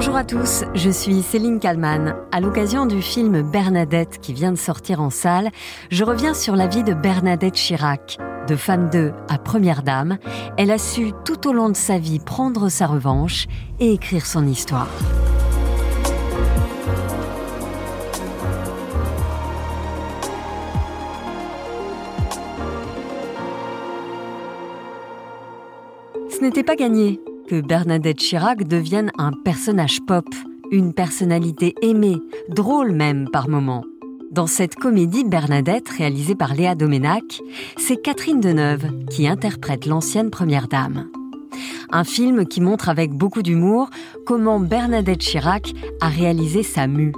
Bonjour à tous, je suis Céline Kalman. À l'occasion du film Bernadette qui vient de sortir en salle, je reviens sur la vie de Bernadette Chirac. De femme 2 à première dame, elle a su tout au long de sa vie prendre sa revanche et écrire son histoire. Ce n'était pas gagné que Bernadette Chirac devienne un personnage pop, une personnalité aimée, drôle même par moments. Dans cette comédie Bernadette, réalisée par Léa Doménac, c'est Catherine Deneuve qui interprète l'ancienne première dame. Un film qui montre avec beaucoup d'humour comment Bernadette Chirac a réalisé sa mue,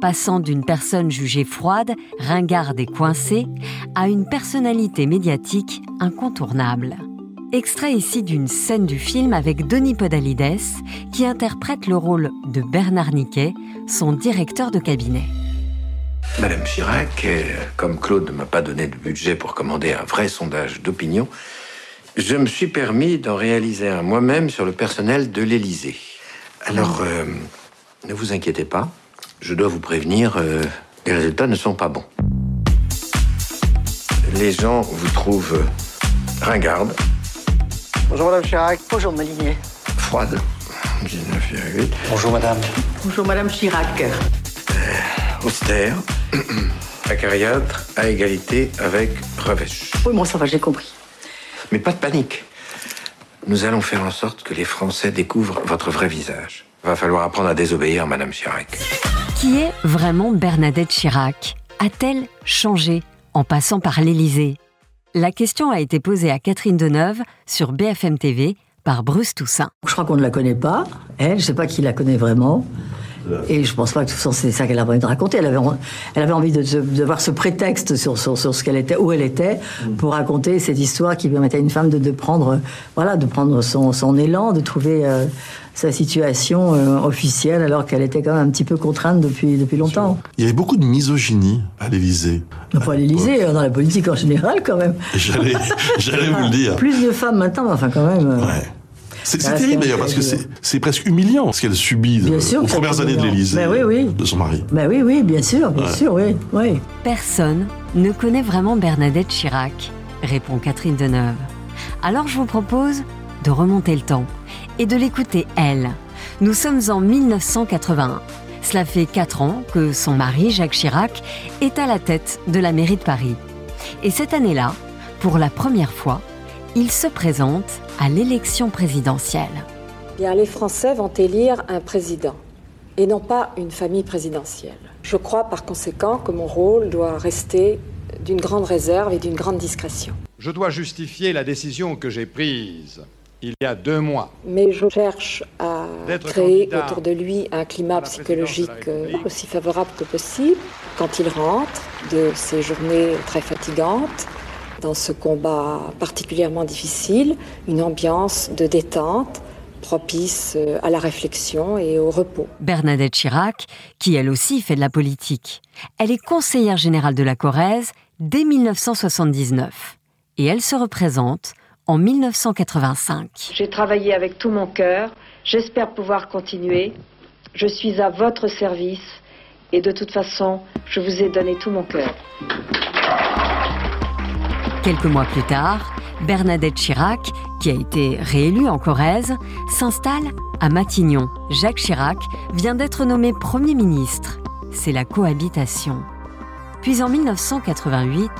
passant d'une personne jugée froide, ringarde et coincée, à une personnalité médiatique incontournable. Extrait ici d'une scène du film avec Denis Podalides, qui interprète le rôle de Bernard Niquet, son directeur de cabinet. Madame Chirac, euh, comme Claude ne m'a pas donné de budget pour commander un vrai sondage d'opinion, je me suis permis d'en réaliser un moi-même sur le personnel de l'Élysée. Alors, euh, ne vous inquiétez pas, je dois vous prévenir, euh, les résultats ne sont pas bons. Les gens vous trouvent ringarde, Bonjour Madame Chirac. Bonjour Molinier. froide, 19,8, Bonjour Madame. Bonjour Madame Chirac. austère, acariâtre, à égalité avec revêche. Oui, bon, ça va, j'ai compris. Mais pas de panique. Nous allons faire en sorte que les Français découvrent votre vrai visage. Va falloir apprendre à désobéir, Madame Chirac. Qui est vraiment Bernadette Chirac? A-t-elle changé en passant par l'Élysée? La question a été posée à Catherine Deneuve sur BFM TV par Bruce Toussaint. Je crois qu'on ne la connaît pas. Elle, je sais pas qui la connaît vraiment. Et je pense pas que c'est ça qu'elle avait envie de raconter. Elle avait, elle avait envie de, de, de voir ce prétexte sur, sur, sur ce qu'elle était, où elle était, pour raconter cette histoire qui permettait à une femme de, de prendre, voilà, de prendre son, son élan, de trouver euh, sa situation euh, officielle, alors qu'elle était quand même un petit peu contrainte depuis, depuis longtemps. Il y avait beaucoup de misogynie à l'Élysée. Non, pas à l'Élysée, dans la politique en général, quand même. J'allais, j'allais vous le dire. Plus de femmes maintenant, mais enfin, quand même. euh, Ouais. C'est Ah, terrible d'ailleurs parce que c'est presque humiliant ce qu'elle subit Bien sûr aux premières années de l'Élysée oui, oui. de son mari. Ben oui, oui, bien sûr, bien Ouais. sûr, oui, oui. Personne ne connaît vraiment Bernadette Chirac, répond Catherine Deneuve. Alors je vous propose de remonter le temps et de l'écouter elle. Nous sommes en 1981. Cela fait quatre ans que son mari, Jacques Chirac, est à la tête de la mairie de Paris. Et cette année-là, pour la première fois, il se présente à l'élection présidentielle. Bien, les Français vont élire un président et non pas une famille présidentielle. Je crois par conséquent que mon rôle doit rester d'une grande réserve et d'une grande discrétion. Je dois justifier la décision que j'ai prise il y a deux mois. Mais je cherche à créer autour de lui un climat psychologique euh, aussi favorable que possible quand il rentre de ces journées très fatigantes dans ce combat particulièrement difficile, une ambiance de détente propice euh, à la réflexion et au repos. Bernadette Chirac, qui elle aussi fait de la politique. Elle est conseillère générale de la Corrèze dès 1979 et elle se représente en 1985. J'ai travaillé avec tout mon cœur. J'espère pouvoir continuer. Je suis à votre service et de toute façon, je vous ai donné tout mon cœur. Quelques mois plus tard, Bernadette Chirac, qui a été réélue en Corrèze, s'installe à Matignon. Jacques Chirac vient d'être nommé Premier ministre. C'est la cohabitation. Puis en 1988,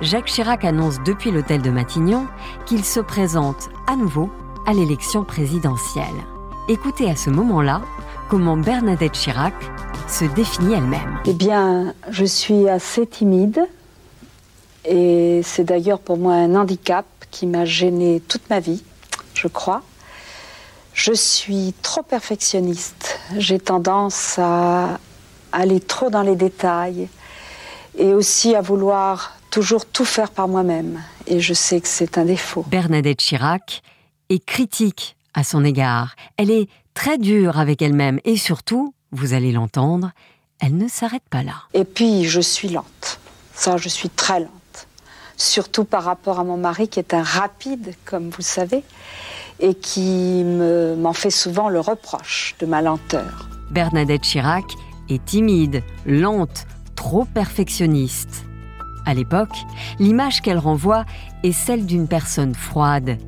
Jacques Chirac annonce depuis l'hôtel de Matignon qu'il se présente à nouveau à l'élection présidentielle. Écoutez à ce moment-là comment Bernadette Chirac se définit elle-même. Eh bien, je suis assez timide et c'est d'ailleurs pour moi un handicap qui m'a gêné toute ma vie, je crois. Je suis trop perfectionniste. J'ai tendance à aller trop dans les détails et aussi à vouloir toujours tout faire par moi-même. Et je sais que c'est un défaut. Bernadette Chirac est critique à son égard. Elle est très dure avec elle-même et surtout, vous allez l'entendre, elle ne s'arrête pas là. Et puis, je suis lente. Ça, je suis très lente. Surtout par rapport à mon mari qui est un rapide, comme vous le savez. et qui m'en fait souvent le reproche de ma lenteur. Bernadette Chirac est timide, lente, trop perfectionniste. À l'époque, l'image qu'elle renvoie est celle d'une personne froide,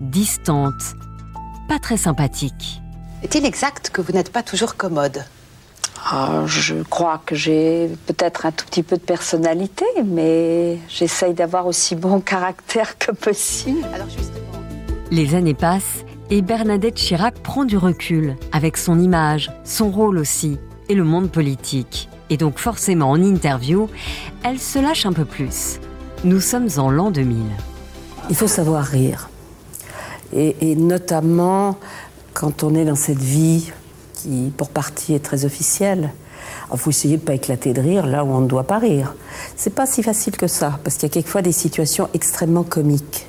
distante, pas très sympathique. Est-il exact que vous n'êtes pas toujours commode? Ah, Je crois que j'ai peut-être un tout petit peu de personnalité, mais j'essaye d'avoir aussi bon caractère que possible. Alors Les années passent et Bernadette Chirac prend du recul avec son image, son rôle aussi, et le monde politique. Et donc forcément en interview, elle se lâche un peu plus. Nous sommes en l'an 2000. Il faut savoir rire. Et, et notamment quand on est dans cette vie qui, pour partie, est très officielle. Il faut essayer de ne pas éclater de rire là où on ne doit pas rire. C'est pas si facile que ça, parce qu'il y a quelquefois des situations extrêmement comiques.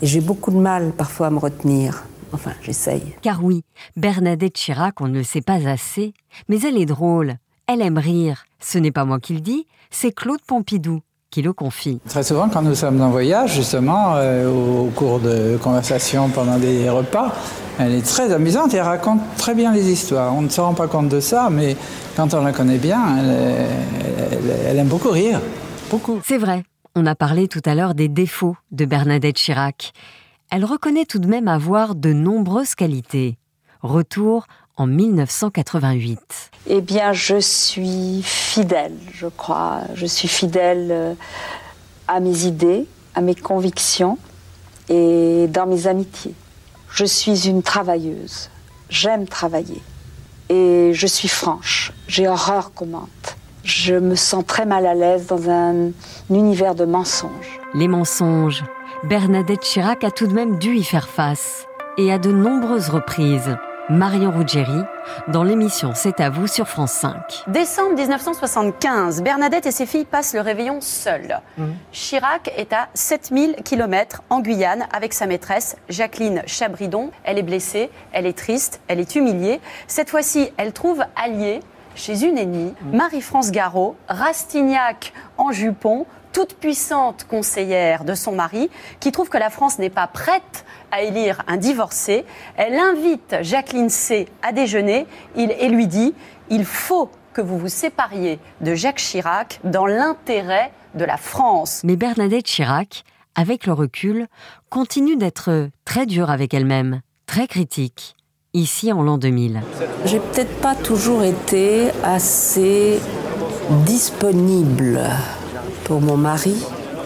Et j'ai beaucoup de mal parfois à me retenir. Enfin, j'essaye. Car oui, Bernadette Chirac, on ne le sait pas assez, mais elle est drôle. Elle aime rire. Ce n'est pas moi qui le dis, c'est Claude Pompidou qui le confie. Très souvent, quand nous sommes en voyage, justement, euh, au, cours de conversations pendant des repas, elle est très amusante et elle raconte très bien les histoires. On ne se rend pas compte de ça, mais quand on la connaît bien, elle, aime beaucoup rire. Beaucoup. C'est vrai. On a parlé tout à l'heure des défauts de Bernadette Chirac. Elle reconnaît tout de même avoir de nombreuses qualités. Retour en 1988 Eh bien, je suis fidèle, je crois. Je suis fidèle euh, à mes idées, à mes convictions et dans mes amitiés. Je suis une travailleuse. J'aime travailler. Et je suis franche. J'ai horreur qu'on mente. Je me sens très mal à l'aise dans un univers de mensonges. Les mensonges. Bernadette Chirac a tout de même dû y faire face. Et à de nombreuses reprises. Marion Ruggieri, dans l'émission C'est à vous sur France 5. Décembre 1975, Bernadette et ses filles passent le réveillon seules. Mhm. Chirac est à 7000 km en Guyane avec sa maîtresse Jacqueline Chabridon. Elle est blessée, elle est triste, elle est humiliée. Cette fois-ci, elle trouve allié chez une ennemie, mhm. Marie-France Garot, Rastignac en jupon, toute puissante conseillère de son mari, qui trouve que la France n'est pas prête à élire un divorcé. Elle invite Jacqueline C à déjeuner et lui dit il faut que vous vous sépariez de Jacques Chirac dans l'intérêt de la France. Mais Bernadette Chirac, avec le recul, continue d'être très dure avec elle-même, très critique, ici en l'an 2000. J'ai peut-être pas toujours été assez disponible pour mon mari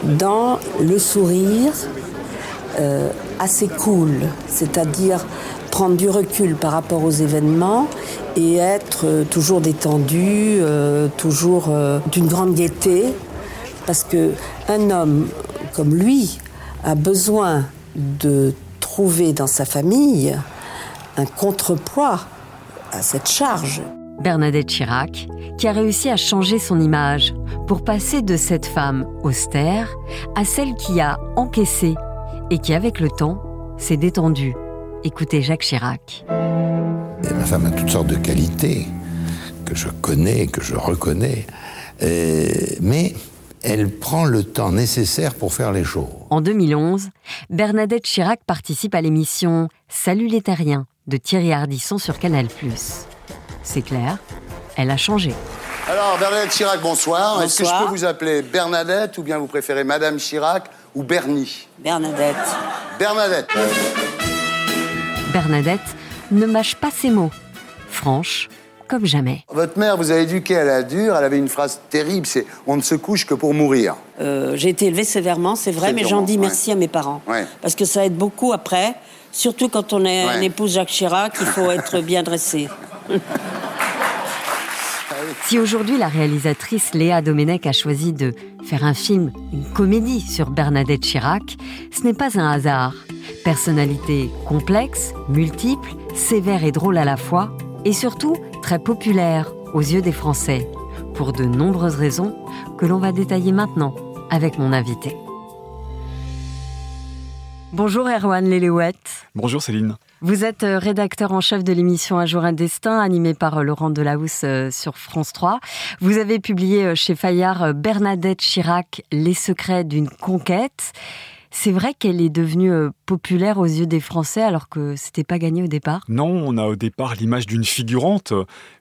dans le sourire, euh, assez cool, c'est-à-dire prendre du recul par rapport aux événements et être euh, toujours détendu, euh, toujours d'une grande gaieté, parce que un homme comme lui a besoin de trouver dans sa famille un contrepoids à cette charge. Bernadette Chirac, qui a réussi à changer son image pour passer de cette femme austère à celle qui a encaissé et qui, avec le temps, s'est détendu. Écoutez Jacques Chirac. ma femme a toutes sortes de qualités que je connais, que je reconnais, euh, mais elle prend le temps nécessaire pour faire les choses. En 2011, Bernadette Chirac participe à l'émission Salut les terriens de Thierry Ardisson sur Canal+. C'est clair, elle a changé. Alors, Bernadette Chirac, bonsoir. Est-ce que je peux vous appeler Bernadette ou bien vous préférez Madame Chirac ou Bernie Bernadette. Bernadette. Bernadette ne mâche pas ses mots. Franche, comme jamais. Votre mère vous a éduqué à la dure, elle avait une phrase terrible, c'est « on ne se couche que pour mourir euh, J'ai été élevée sévèrement, c'est vrai, mais j'en dis merci à mes parents. Parce que ça aide beaucoup après, surtout quand on est un épouse Jacques Chirac, il faut être bien dressé. Si aujourd'hui la réalisatrice Léa Domenech a choisi de faire un film, une comédie sur Bernadette Chirac, ce n'est pas un hasard. Personnalité complexe, multiple, sévère et drôle à la fois, et surtout très populaire aux yeux des Français, pour de nombreuses raisons que l'on va détailler maintenant avec mon invité. Bonjour Erwan Léléouette. Bonjour Céline. Vous êtes euh, rédacteur en chef de l'émission Un jour un destin, animée par euh, Laurent Delahousse euh, sur France 3. Vous avez publié chez Fayard Bernadette Chirac, Les secrets d'une conquête. C'est vrai qu'elle est devenue euh, populaire aux yeux des Français alors que c'était pas gagné au départ? Non, on a au départ l'image d'une figurante,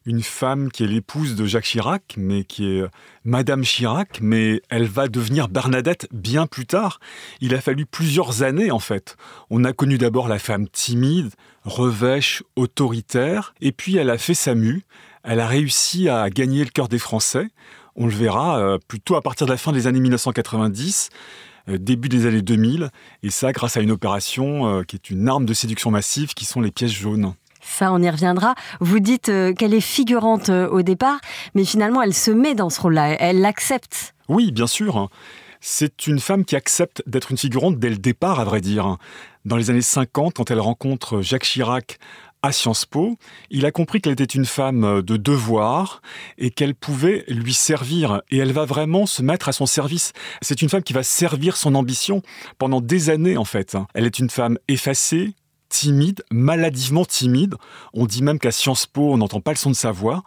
une femme qui est l'épouse de Jacques Chirac, mais qui est Madame Chirac, mais elle va devenir Bernadette bien plus tard. Il a fallu plusieurs années en fait. On a connu d'abord la femme timide, revêche, autoritaire, et puis elle a fait sa mue. Elle a réussi à gagner le cœur des Français. On le verra euh, plutôt à partir de la fin des années 1990 euh, début des années 2000, et ça grâce à une opération euh, qui est une arme de séduction massive, qui sont les pièces jaunes. Ça, on y reviendra. Vous dites qu'elle est figurante au départ, mais finalement, elle se met dans ce rôle-là, elle l'accepte. Oui, bien sûr. C'est une femme qui accepte d'être une figurante dès le départ, à vrai dire. Dans les années 50, quand elle rencontre Jacques Chirac à Sciences Po, il a compris qu'elle était une femme de devoir et qu'elle pouvait lui servir. Et elle va vraiment se mettre à son service. C'est une femme qui va servir son ambition pendant des années, en fait. Elle est une femme effacée, timide, maladivement timide. On dit même qu'à Sciences Po, on n'entend pas le son de sa voix.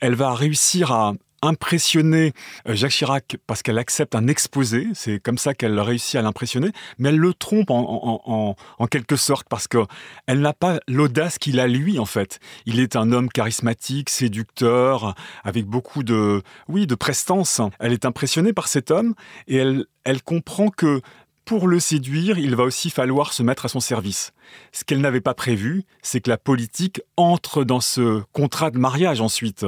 Elle va réussir à impressionner euh, Jacques Chirac parce qu'elle accepte un exposé, c'est comme ça qu'elle réussit à l'impressionner, mais elle le trompe en, quelque sorte parce qu'elle n'a pas l'audace qu'il a lui en fait. Il est un homme charismatique, séducteur, avec beaucoup de, oui, de prestance. Elle est impressionnée par cet homme et elle, elle comprend que pour le séduire, il va aussi falloir se mettre à son service. Ce qu'elle n'avait pas prévu, c'est que la politique entre dans ce contrat de mariage ensuite.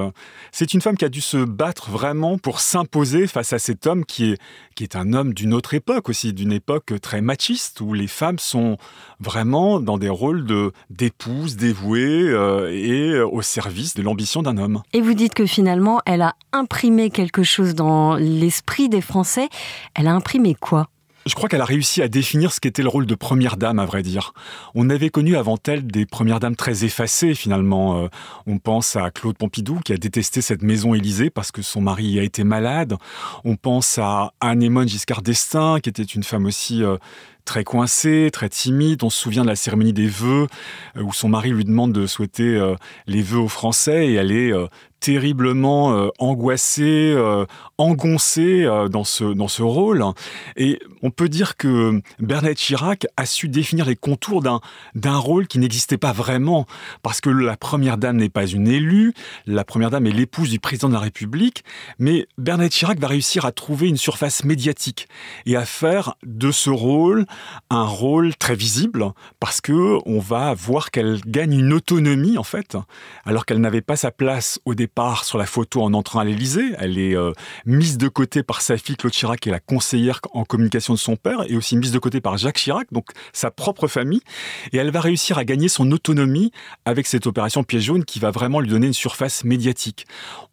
C'est une femme qui a dû se battre vraiment pour s'imposer face à cet homme qui est, qui est un homme d'une autre époque aussi, d'une époque très machiste, où les femmes sont vraiment dans des rôles de, d'épouses dévouées euh, et au service de l'ambition d'un homme. Et vous dites que finalement, elle a imprimé quelque chose dans l'esprit des Français. Elle a imprimé quoi? Je crois qu'elle a réussi à définir ce qu'était le rôle de première dame, à vrai dire. On avait connu avant elle des premières dames très effacées, finalement. Euh, on pense à Claude Pompidou, qui a détesté cette maison Élysée parce que son mari a été malade. On pense à Anémone Giscard d'Estaing, qui était une femme aussi euh, très coincée, très timide. On se souvient de la cérémonie des vœux, euh, où son mari lui demande de souhaiter les vœux aux Français, et elle est terriblement euh, angoissé, euh, engoncé euh, dans, ce, dans ce rôle. Et on peut dire que Bernadette Chirac a su définir les contours d'un, rôle qui n'existait pas vraiment, parce que la Première Dame n'est pas une élue, la Première Dame est l'épouse du président de la République, mais Bernadette Chirac va réussir à trouver une surface médiatique et à faire de ce rôle un rôle très visible, parce que on va voir qu'elle gagne une autonomie, en fait, alors qu'elle n'avait pas sa place au départ part sur la photo en entrant à l'Élysée. Elle est euh, mise de côté par sa fille Claude Chirac, qui est la conseillère en communication de son père, et aussi mise de côté par Jacques Chirac, donc sa propre famille. Et elle va réussir à gagner son autonomie avec cette opération Piège jaune qui va vraiment lui donner une surface médiatique.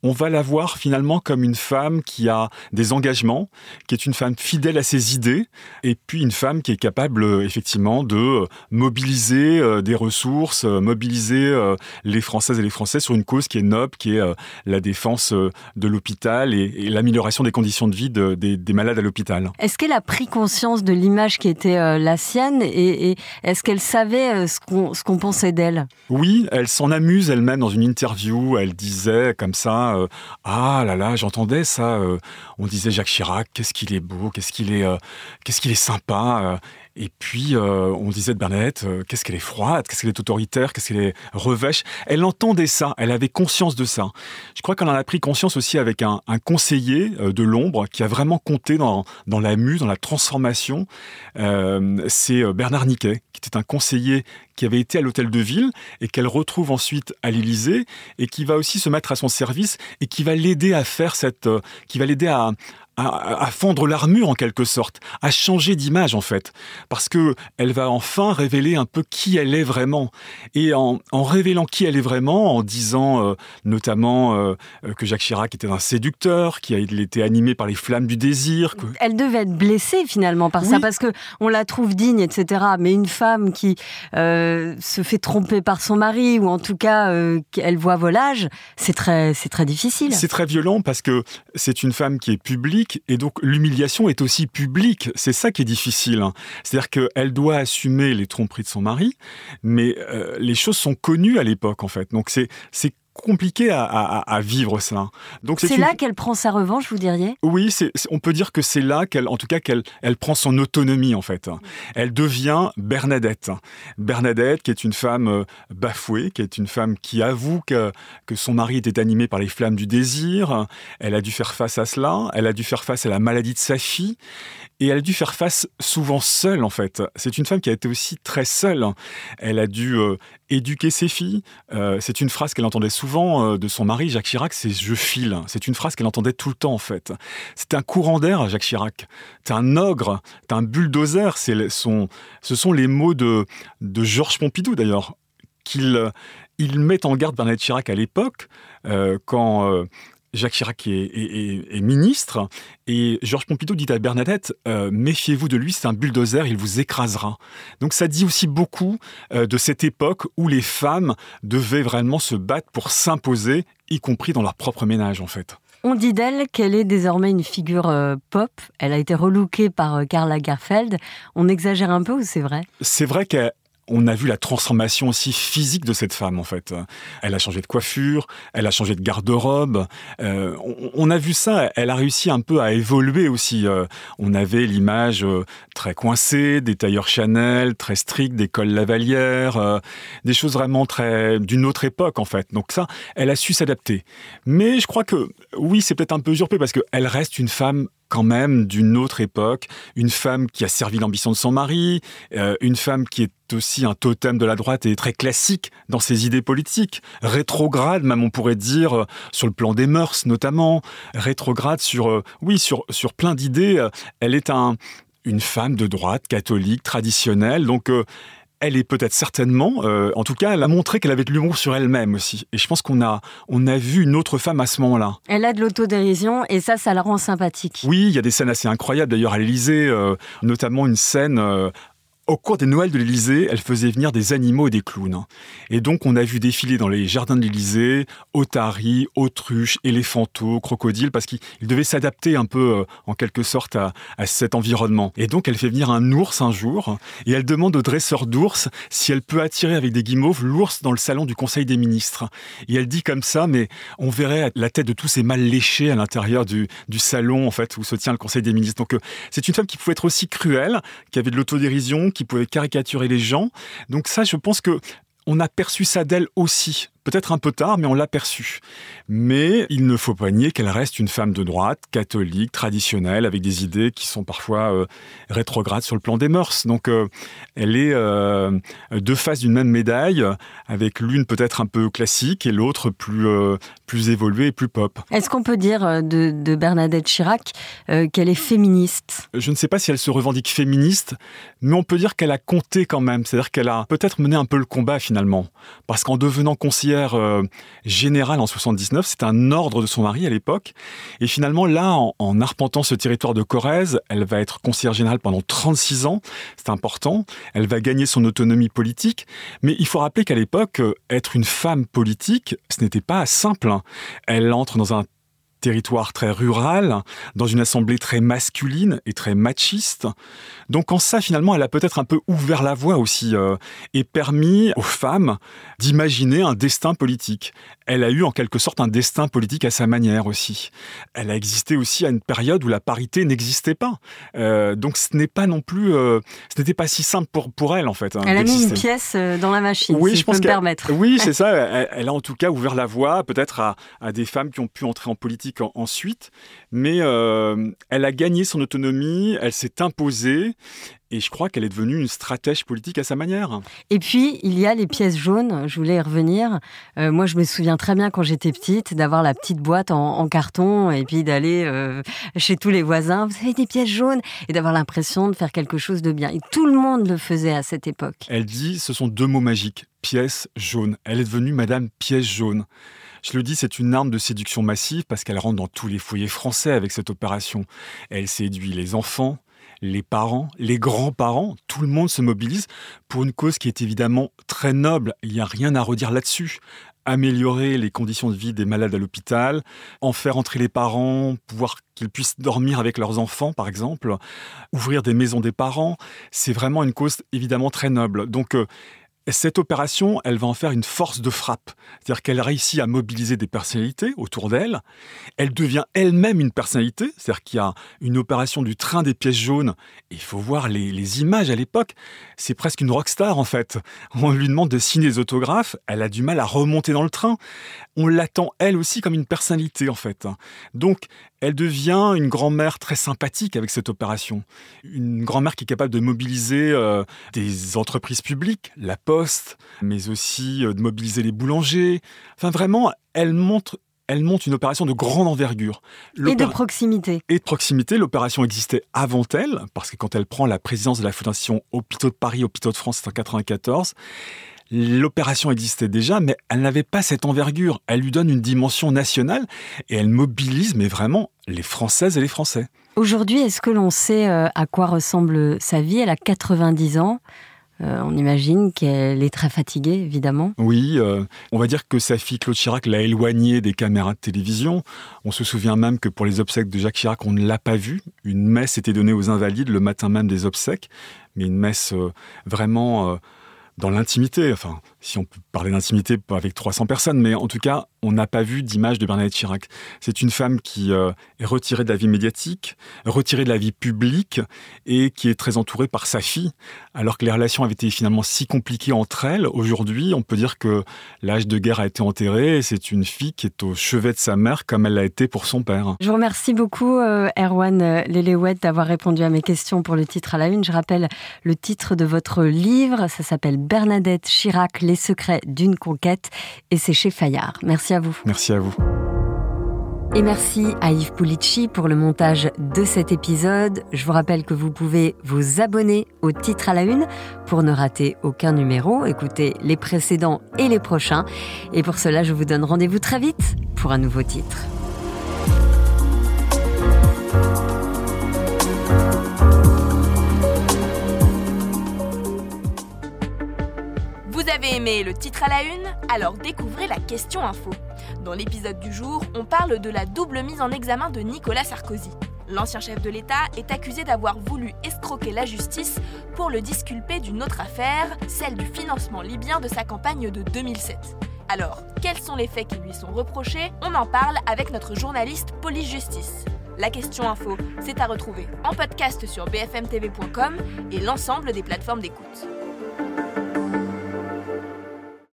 On va la voir finalement comme une femme qui a des engagements, qui est une femme fidèle à ses idées, et puis une femme qui est capable euh, effectivement de euh, mobiliser des ressources, mobiliser les Françaises et les Français sur une cause qui est noble, qui est la défense euh, de l'hôpital et, l'amélioration des conditions de vie des, malades à l'hôpital. Est-ce qu'elle a pris conscience de l'image qui était euh, la sienne et, est-ce qu'elle savait ce qu'on pensait d'elle? Oui, elle s'en amuse elle-même dans une interview. Elle disait comme ça Ah là là, j'entendais ça. on disait Jacques Chirac, qu'est-ce qu'il est beau, qu'est-ce qu'il est, qu'est-ce qu'il est sympa. Et puis, euh, on disait de Bernadette, euh, qu'est-ce qu'elle est froide, qu'est-ce qu'elle est autoritaire, qu'est-ce qu'elle est revêche. Elle entendait ça, elle avait conscience de ça. Je crois qu'elle en a pris conscience aussi avec un, conseiller euh, de l'ombre qui a vraiment compté dans, dans la mue, dans la transformation. C'est Bernard Niquet, qui était un conseiller qui avait été à l'hôtel de ville et qu'elle retrouve ensuite à l'Élysée et qui va aussi se mettre à son service et qui va l'aider à faire cette, qui va l'aider à, à, fendre l'armure en quelque sorte, à changer d'image en fait, parce que elle va enfin révéler un peu qui elle est vraiment. Et en, révélant qui elle est vraiment, en disant euh, notamment euh, que Jacques Chirac était un séducteur, qu'il était animé par les flammes du désir. Elle devait être blessée finalement par ça, parce que on la trouve digne, etc. Mais une femme qui euh, se fait tromper par son mari, ou en tout cas qu'elle voit volage, c'est très, c'est très difficile. C'est très violent parce que c'est une femme qui est publique et donc l'humiliation est aussi publique. C'est ça qui est difficile. Hein. C'est-à-dire qu'elle doit assumer les tromperies de son mari, mais euh, les choses sont connues à l'époque en fait. Donc c'est compliqué à, vivre ça. Donc c'est là qu'elle prend sa revanche, vous diriez? Oui, on peut dire que c'est là qu'elle, en tout cas, qu'elle elle prend son autonomie en fait. Elle devient Bernadette. Bernadette, qui est une femme euh, bafouée, qui est une femme qui avoue que, que son mari était animé par les flammes du désir. Elle a dû faire face à cela. Elle a dû faire face à la maladie de sa fille. Et elle a dû faire face souvent seule, en fait. C'est une femme qui a été aussi très seule. Elle a dû euh, éduquer ses filles. Euh, c'est une phrase qu'elle entendait souvent euh, de son mari, Jacques Chirac, c'est je file. C'est une phrase qu'elle entendait tout le temps, en fait. C'est un courant d'air, Jacques Chirac. T'es un ogre, t'es un bulldozer. C'est son, ce sont les mots de, Georges Pompidou, d'ailleurs, qu'il il met en garde Bernadette Chirac à l'époque, quand Jacques Chirac est, ministre et Georges Pompidou dit à Bernadette euh, méfiez-vous de lui, c'est un bulldozer, il vous écrasera. Donc ça dit aussi beaucoup euh, de cette époque où les femmes devaient vraiment se battre pour s'imposer, y compris dans leur propre ménage en fait. On dit d'elle qu'elle est désormais une figure euh, pop. Elle a été relookée par Karl Lagerfeld. On exagère un peu ou c'est vrai? C'est vrai qu'elle on a vu la transformation aussi physique de cette femme en fait. Elle a changé de coiffure, elle a changé de garde-robe. Euh, on, a vu ça. Elle a réussi un peu à évoluer aussi. Euh, on avait l'image euh, très coincée des tailleurs Chanel, très strictes, des cols Lavalière, des choses vraiment très d'une autre époque en fait. Donc ça, elle a su s'adapter. Mais je crois que oui, c'est peut-être un peu usurpé parce qu'elle reste une femme quand même d'une autre époque, une femme qui a servi l'ambition de son mari, euh, une femme qui est aussi un totem de la droite et très classique dans ses idées politiques, rétrograde même on pourrait dire euh, sur le plan des mœurs notamment, rétrograde sur euh, oui sur sur plein d'idées, elle est un une femme de droite catholique traditionnelle. Donc elle est peut-être certainement, euh, en tout cas, elle a montré qu'elle avait de l'humour sur elle-même aussi. Et je pense qu'on a, on a vu une autre femme à ce moment-là. Elle a de l'autodérision et ça, ça la rend sympathique. Oui, il y a des scènes assez incroyables d'ailleurs à l'Élysée, euh, notamment une scène euh, au cours des Noëls de l'Élysée, elle faisait venir des animaux et des clowns. Et donc, on a vu défiler dans les jardins de l'Élysée otaries, autruches, éléphanteaux, crocodiles, parce qu'ils devaient s'adapter un peu, euh, en quelque sorte, à, cet environnement. Et donc, elle fait venir un ours un jour, et elle demande au dresseur d'ours si elle peut attirer avec des guimauves l'ours dans le salon du Conseil des ministres. Et elle dit comme ça, mais on verrait la tête de tous ces mâles léchés à l'intérieur du, du salon, en fait, où se tient le Conseil des ministres. Donc, euh, c'est une femme qui pouvait être aussi cruelle, qui avait de l'autodérision, qui pouvait caricaturer les gens. Donc ça, je pense que on a perçu ça d'elle aussi peut-être un peu tard, mais on l'a perçu. Mais il ne faut pas nier qu'elle reste une femme de droite, catholique, traditionnelle, avec des idées qui sont parfois euh, rétrogrades sur le plan des mœurs. Donc euh, elle est euh, deux faces d'une même médaille, avec l'une peut-être un peu classique et l'autre plus, plus évoluée et plus pop. Est-ce qu'on peut dire de, de Bernadette Chirac qu'elle est féministe? Je ne sais pas si elle se revendique féministe, mais on peut dire qu'elle a compté quand même. C'est-à-dire qu'elle a peut-être mené un peu le combat finalement. Parce qu'en devenant conseillère euh, général en 79. C'est un ordre de son mari à l'époque. Et finalement, là, en, arpentant ce territoire de Corrèze, elle va être conseillère générale pendant 36 ans. C'est important. Elle va gagner son autonomie politique. Mais il faut rappeler qu'à l'époque, euh, être une femme politique, ce n'était pas simple. Hein. Elle entre dans un territoire très rural, dans une assemblée très masculine et très machiste. Donc en ça, finalement, elle a peut-être un peu ouvert la voie aussi euh, et permis aux femmes d'imaginer un destin politique. Elle a eu en quelque sorte un destin politique à sa manière aussi. Elle a existé aussi à une période où la parité n'existait pas. Euh, donc ce n'est pas non plus, euh, ce n'était pas si simple pour, pour elle en fait. Hein, elle a mis une pièce dans la machine, oui, si je, pense peux me permettre. Oui, c'est ça. Elle, a en tout cas ouvert la voie peut-être à, à des femmes qui ont pu entrer en politique ensuite, mais euh, elle a gagné son autonomie, elle s'est imposée, et je crois qu'elle est devenue une stratège politique à sa manière. Et puis, il y a les pièces jaunes, je voulais y revenir. Euh, moi, je me souviens très bien quand j'étais petite d'avoir la petite boîte en, carton et puis d'aller euh, chez tous les voisins, vous avez des pièces jaunes, et d'avoir l'impression de faire quelque chose de bien. Et tout le monde le faisait à cette époque. Elle dit, ce sont deux mots magiques, pièce jaune. Elle est devenue Madame Pièce jaune. Je le dis, c'est une arme de séduction massive parce qu'elle rentre dans tous les foyers français avec cette opération. Elle séduit les enfants, les parents, les grands-parents, tout le monde se mobilise pour une cause qui est évidemment très noble. Il n'y a rien à redire là-dessus. Améliorer les conditions de vie des malades à l'hôpital, en faire entrer les parents, pouvoir qu'ils puissent dormir avec leurs enfants, par exemple, ouvrir des maisons des parents, c'est vraiment une cause évidemment très noble. Donc, euh, cette opération, elle va en faire une force de frappe. C'est-à-dire qu'elle réussit à mobiliser des personnalités autour d'elle. Elle devient elle-même une personnalité. C'est-à-dire qu'il y a une opération du train des pièces jaunes. il faut voir les, les images à l'époque. C'est presque une rockstar, en fait. On lui demande de signer des autographes. Elle a du mal à remonter dans le train. On l'attend, elle aussi, comme une personnalité, en fait. Donc, elle devient une grand-mère très sympathique avec cette opération. Une grand-mère qui est capable de mobiliser euh, des entreprises publiques, la Poste, mais aussi euh, de mobiliser les boulangers. Enfin, vraiment, elle montre elle monte une opération de grande envergure. Et de proximité. Et de proximité. L'opération existait avant elle, parce que quand elle prend la présidence de la Fondation Hôpitaux de Paris, Hôpitaux de France, c'est en 1994, L'opération existait déjà, mais elle n'avait pas cette envergure. Elle lui donne une dimension nationale et elle mobilise, mais vraiment, les Françaises et les Français. Aujourd'hui, est-ce que l'on sait euh, à quoi ressemble sa vie? Elle a 90 ans. Euh, on imagine qu'elle est très fatiguée, évidemment. Oui, euh, on va dire que sa fille Claude Chirac l'a éloignée des caméras de télévision. On se souvient même que pour les obsèques de Jacques Chirac, on ne l'a pas vue. Une messe était donnée aux invalides le matin même des obsèques, mais une messe vraiment dans l'intimité. Enfin, si on peut parler d'intimité, avec 300 personnes, mais en tout cas, on n'a pas vu d'image de Bernadette Chirac. C'est une femme qui euh, est retirée de la vie médiatique, retirée de la vie publique et qui est très entourée par sa fille. Alors que les relations avaient été finalement si compliquées entre elles, aujourd'hui, on peut dire que l'âge de guerre a été enterré et c'est une fille qui est au chevet de sa mère comme elle l'a été pour son père. Je vous remercie beaucoup, euh, Erwan Lelewet, d'avoir répondu à mes questions pour le titre à la une. Je rappelle le titre de votre livre, ça s'appelle Bernadette Chirac, les secrets d'une conquête et c'est chez Fayard. Merci à vous. Merci à vous. Et merci à Yves Pulici pour le montage de cet épisode. Je vous rappelle que vous pouvez vous abonner au titre à la une pour ne rater aucun numéro, écouter les précédents et les prochains. Et pour cela, je vous donne rendez-vous très vite pour un nouveau titre. Avez aimé le titre à la une Alors découvrez la question info. Dans l'épisode du jour, on parle de la double mise en examen de Nicolas Sarkozy. L'ancien chef de l'État est accusé d'avoir voulu escroquer la justice pour le disculper d'une autre affaire, celle du financement libyen de sa campagne de 2007. Alors, quels sont les faits qui lui sont reprochés? On en parle avec notre journaliste Police Justice. La question info, c'est à retrouver en podcast sur bfmtv.com et l'ensemble des plateformes d'écoute.